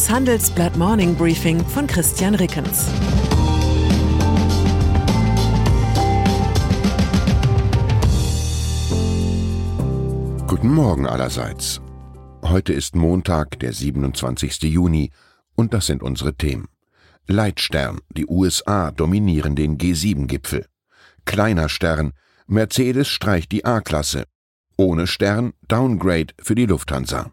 Das Handelsblatt Morning Briefing von Christian Rickens. Guten Morgen allerseits. Heute ist Montag, der 27. Juni, und das sind unsere Themen. Leitstern, die USA dominieren den G7-Gipfel. Kleiner Stern, Mercedes streicht die A-Klasse. Ohne Stern, Downgrade für die Lufthansa.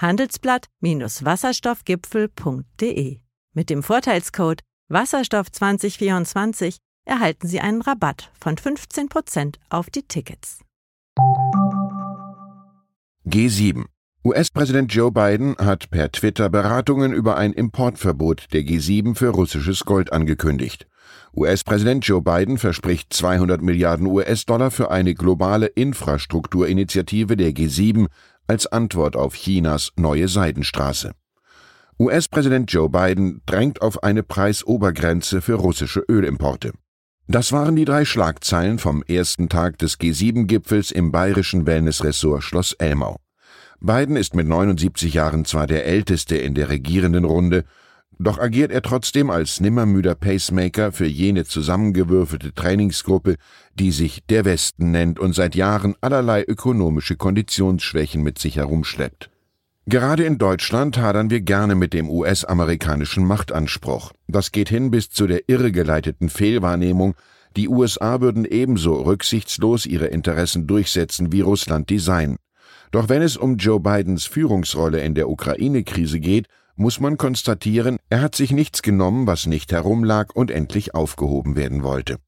handelsblatt-wasserstoffgipfel.de. Mit dem Vorteilscode Wasserstoff 2024 erhalten Sie einen Rabatt von 15% auf die Tickets. G7 US-Präsident Joe Biden hat per Twitter Beratungen über ein Importverbot der G7 für russisches Gold angekündigt. US-Präsident Joe Biden verspricht 200 Milliarden US-Dollar für eine globale Infrastrukturinitiative der G7 als Antwort auf Chinas neue Seidenstraße. US-Präsident Joe Biden drängt auf eine Preisobergrenze für russische Ölimporte. Das waren die drei Schlagzeilen vom ersten Tag des G7-Gipfels im bayerischen Wellnessressort Schloss Elmau. Biden ist mit 79 Jahren zwar der älteste in der regierenden Runde, doch agiert er trotzdem als nimmermüder Pacemaker für jene zusammengewürfelte Trainingsgruppe, die sich der Westen nennt und seit Jahren allerlei ökonomische Konditionsschwächen mit sich herumschleppt. Gerade in Deutschland hadern wir gerne mit dem US-amerikanischen Machtanspruch. Das geht hin bis zu der irregeleiteten Fehlwahrnehmung, die USA würden ebenso rücksichtslos ihre Interessen durchsetzen wie Russland die seien. Doch wenn es um Joe Bidens Führungsrolle in der Ukraine-Krise geht, muss man konstatieren, er hat sich nichts genommen, was nicht herumlag und endlich aufgehoben werden wollte.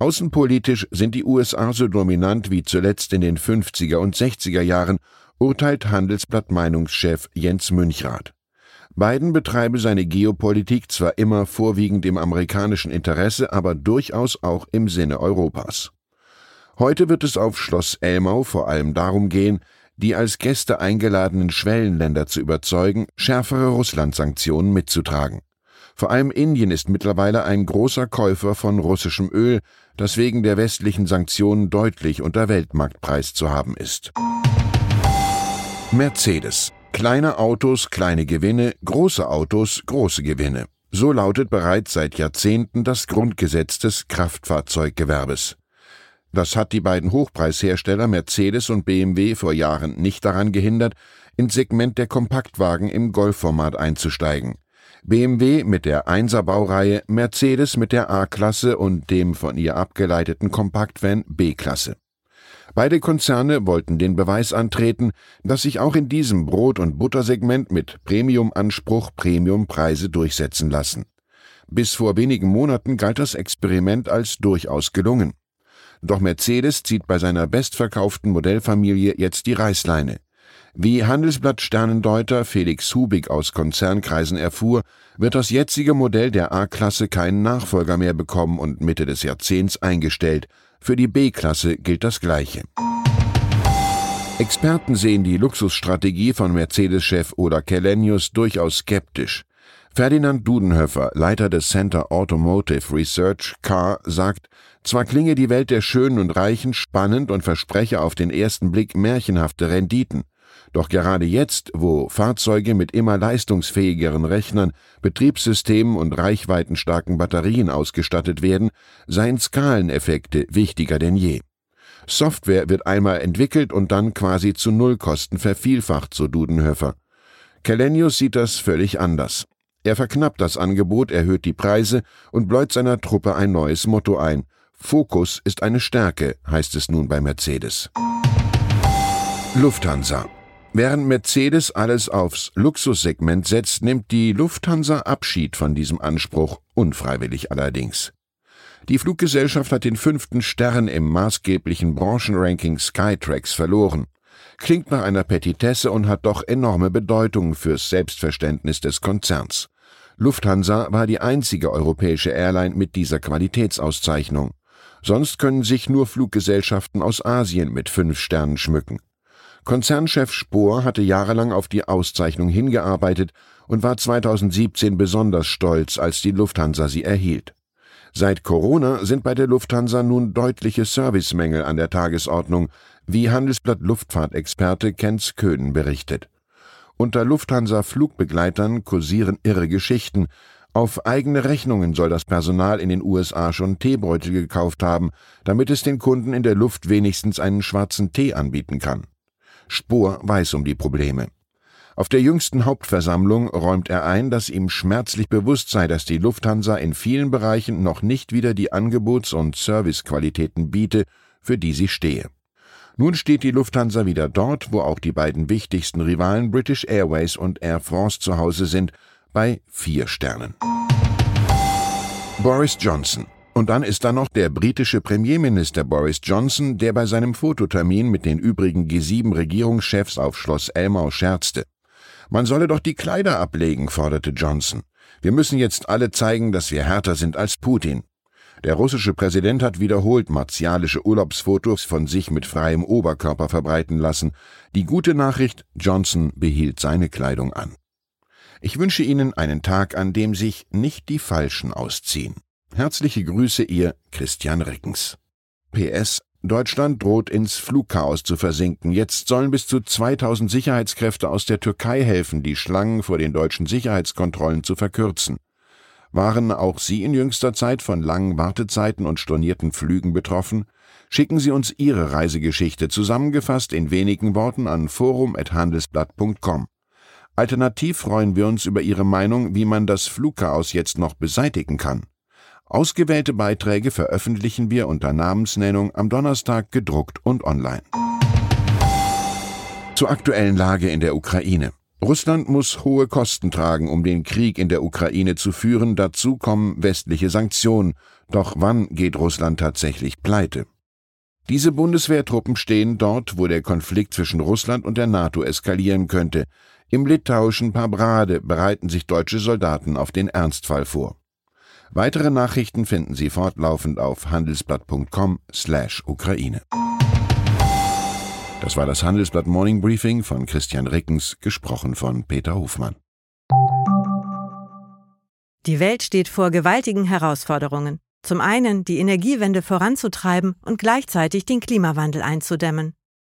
Außenpolitisch sind die USA so dominant wie zuletzt in den 50er und 60er Jahren, urteilt Handelsblatt Meinungschef Jens Münchrath. Biden betreibe seine Geopolitik zwar immer vorwiegend im amerikanischen Interesse, aber durchaus auch im Sinne Europas. Heute wird es auf Schloss Elmau vor allem darum gehen, die als Gäste eingeladenen Schwellenländer zu überzeugen, schärfere Russland-Sanktionen mitzutragen. Vor allem Indien ist mittlerweile ein großer Käufer von russischem Öl, das wegen der westlichen Sanktionen deutlich unter Weltmarktpreis zu haben ist. Mercedes. Kleine Autos, kleine Gewinne, große Autos, große Gewinne. So lautet bereits seit Jahrzehnten das Grundgesetz des Kraftfahrzeuggewerbes. Das hat die beiden Hochpreishersteller Mercedes und BMW vor Jahren nicht daran gehindert, ins Segment der Kompaktwagen im Golfformat einzusteigen. BMW mit der 1er Baureihe, Mercedes mit der A-Klasse und dem von ihr abgeleiteten Kompaktvan B-Klasse. Beide Konzerne wollten den Beweis antreten, dass sich auch in diesem Brot- und Buttersegment mit Premium-Anspruch Premiumpreise durchsetzen lassen. Bis vor wenigen Monaten galt das Experiment als durchaus gelungen. Doch Mercedes zieht bei seiner bestverkauften Modellfamilie jetzt die Reißleine. Wie Handelsblatt Sternendeuter Felix Hubig aus Konzernkreisen erfuhr, wird das jetzige Modell der A-Klasse keinen Nachfolger mehr bekommen und Mitte des Jahrzehnts eingestellt. Für die B-Klasse gilt das Gleiche. Experten sehen die Luxusstrategie von Mercedes-Chef Oda Kellenius durchaus skeptisch. Ferdinand Dudenhöfer, Leiter des Center Automotive Research CAR, sagt, zwar klinge die Welt der Schönen und Reichen spannend und verspreche auf den ersten Blick märchenhafte Renditen, doch gerade jetzt, wo Fahrzeuge mit immer leistungsfähigeren Rechnern, Betriebssystemen und reichweitenstarken Batterien ausgestattet werden, seien Skaleneffekte wichtiger denn je. Software wird einmal entwickelt und dann quasi zu Nullkosten vervielfacht, so Dudenhöfer. Kellenius sieht das völlig anders. Er verknappt das Angebot, erhöht die Preise und bläut seiner Truppe ein neues Motto ein. Fokus ist eine Stärke, heißt es nun bei Mercedes. Lufthansa. Während Mercedes alles aufs Luxussegment setzt, nimmt die Lufthansa Abschied von diesem Anspruch, unfreiwillig allerdings. Die Fluggesellschaft hat den fünften Stern im maßgeblichen Branchenranking Skytrax verloren. Klingt nach einer Petitesse und hat doch enorme Bedeutung fürs Selbstverständnis des Konzerns. Lufthansa war die einzige europäische Airline mit dieser Qualitätsauszeichnung. Sonst können sich nur Fluggesellschaften aus Asien mit fünf Sternen schmücken. Konzernchef Spohr hatte jahrelang auf die Auszeichnung hingearbeitet und war 2017 besonders stolz, als die Lufthansa sie erhielt. Seit Corona sind bei der Lufthansa nun deutliche Servicemängel an der Tagesordnung, wie Handelsblatt Luftfahrtexperte Kenz Köhn berichtet. Unter Lufthansa-Flugbegleitern kursieren irre Geschichten. Auf eigene Rechnungen soll das Personal in den USA schon Teebeutel gekauft haben, damit es den Kunden in der Luft wenigstens einen schwarzen Tee anbieten kann. Spohr weiß um die Probleme. Auf der jüngsten Hauptversammlung räumt er ein, dass ihm schmerzlich bewusst sei, dass die Lufthansa in vielen Bereichen noch nicht wieder die Angebots- und Servicequalitäten biete, für die sie stehe. Nun steht die Lufthansa wieder dort, wo auch die beiden wichtigsten Rivalen British Airways und Air France zu Hause sind, bei vier Sternen. Boris Johnson. Und dann ist da noch der britische Premierminister Boris Johnson, der bei seinem Fototermin mit den übrigen G7-Regierungschefs auf Schloss Elmau scherzte. Man solle doch die Kleider ablegen, forderte Johnson. Wir müssen jetzt alle zeigen, dass wir härter sind als Putin. Der russische Präsident hat wiederholt martialische Urlaubsfotos von sich mit freiem Oberkörper verbreiten lassen. Die gute Nachricht, Johnson behielt seine Kleidung an. Ich wünsche Ihnen einen Tag, an dem sich nicht die Falschen ausziehen. Herzliche Grüße, Ihr Christian Rickens. PS Deutschland droht ins Flugchaos zu versinken. Jetzt sollen bis zu 2000 Sicherheitskräfte aus der Türkei helfen, die Schlangen vor den deutschen Sicherheitskontrollen zu verkürzen. Waren auch Sie in jüngster Zeit von langen Wartezeiten und stornierten Flügen betroffen? Schicken Sie uns Ihre Reisegeschichte zusammengefasst in wenigen Worten an forum@handelsblatt.com. Alternativ freuen wir uns über Ihre Meinung, wie man das Flugchaos jetzt noch beseitigen kann. Ausgewählte Beiträge veröffentlichen wir unter Namensnennung am Donnerstag gedruckt und online. Zur aktuellen Lage in der Ukraine. Russland muss hohe Kosten tragen, um den Krieg in der Ukraine zu führen. Dazu kommen westliche Sanktionen. Doch wann geht Russland tatsächlich pleite? Diese Bundeswehrtruppen stehen dort, wo der Konflikt zwischen Russland und der NATO eskalieren könnte. Im litauischen Pabrade bereiten sich deutsche Soldaten auf den Ernstfall vor. Weitere Nachrichten finden Sie fortlaufend auf handelsblatt.com/Ukraine. Das war das Handelsblatt Morning Briefing von Christian Rickens, gesprochen von Peter Hofmann. Die Welt steht vor gewaltigen Herausforderungen. Zum einen die Energiewende voranzutreiben und gleichzeitig den Klimawandel einzudämmen.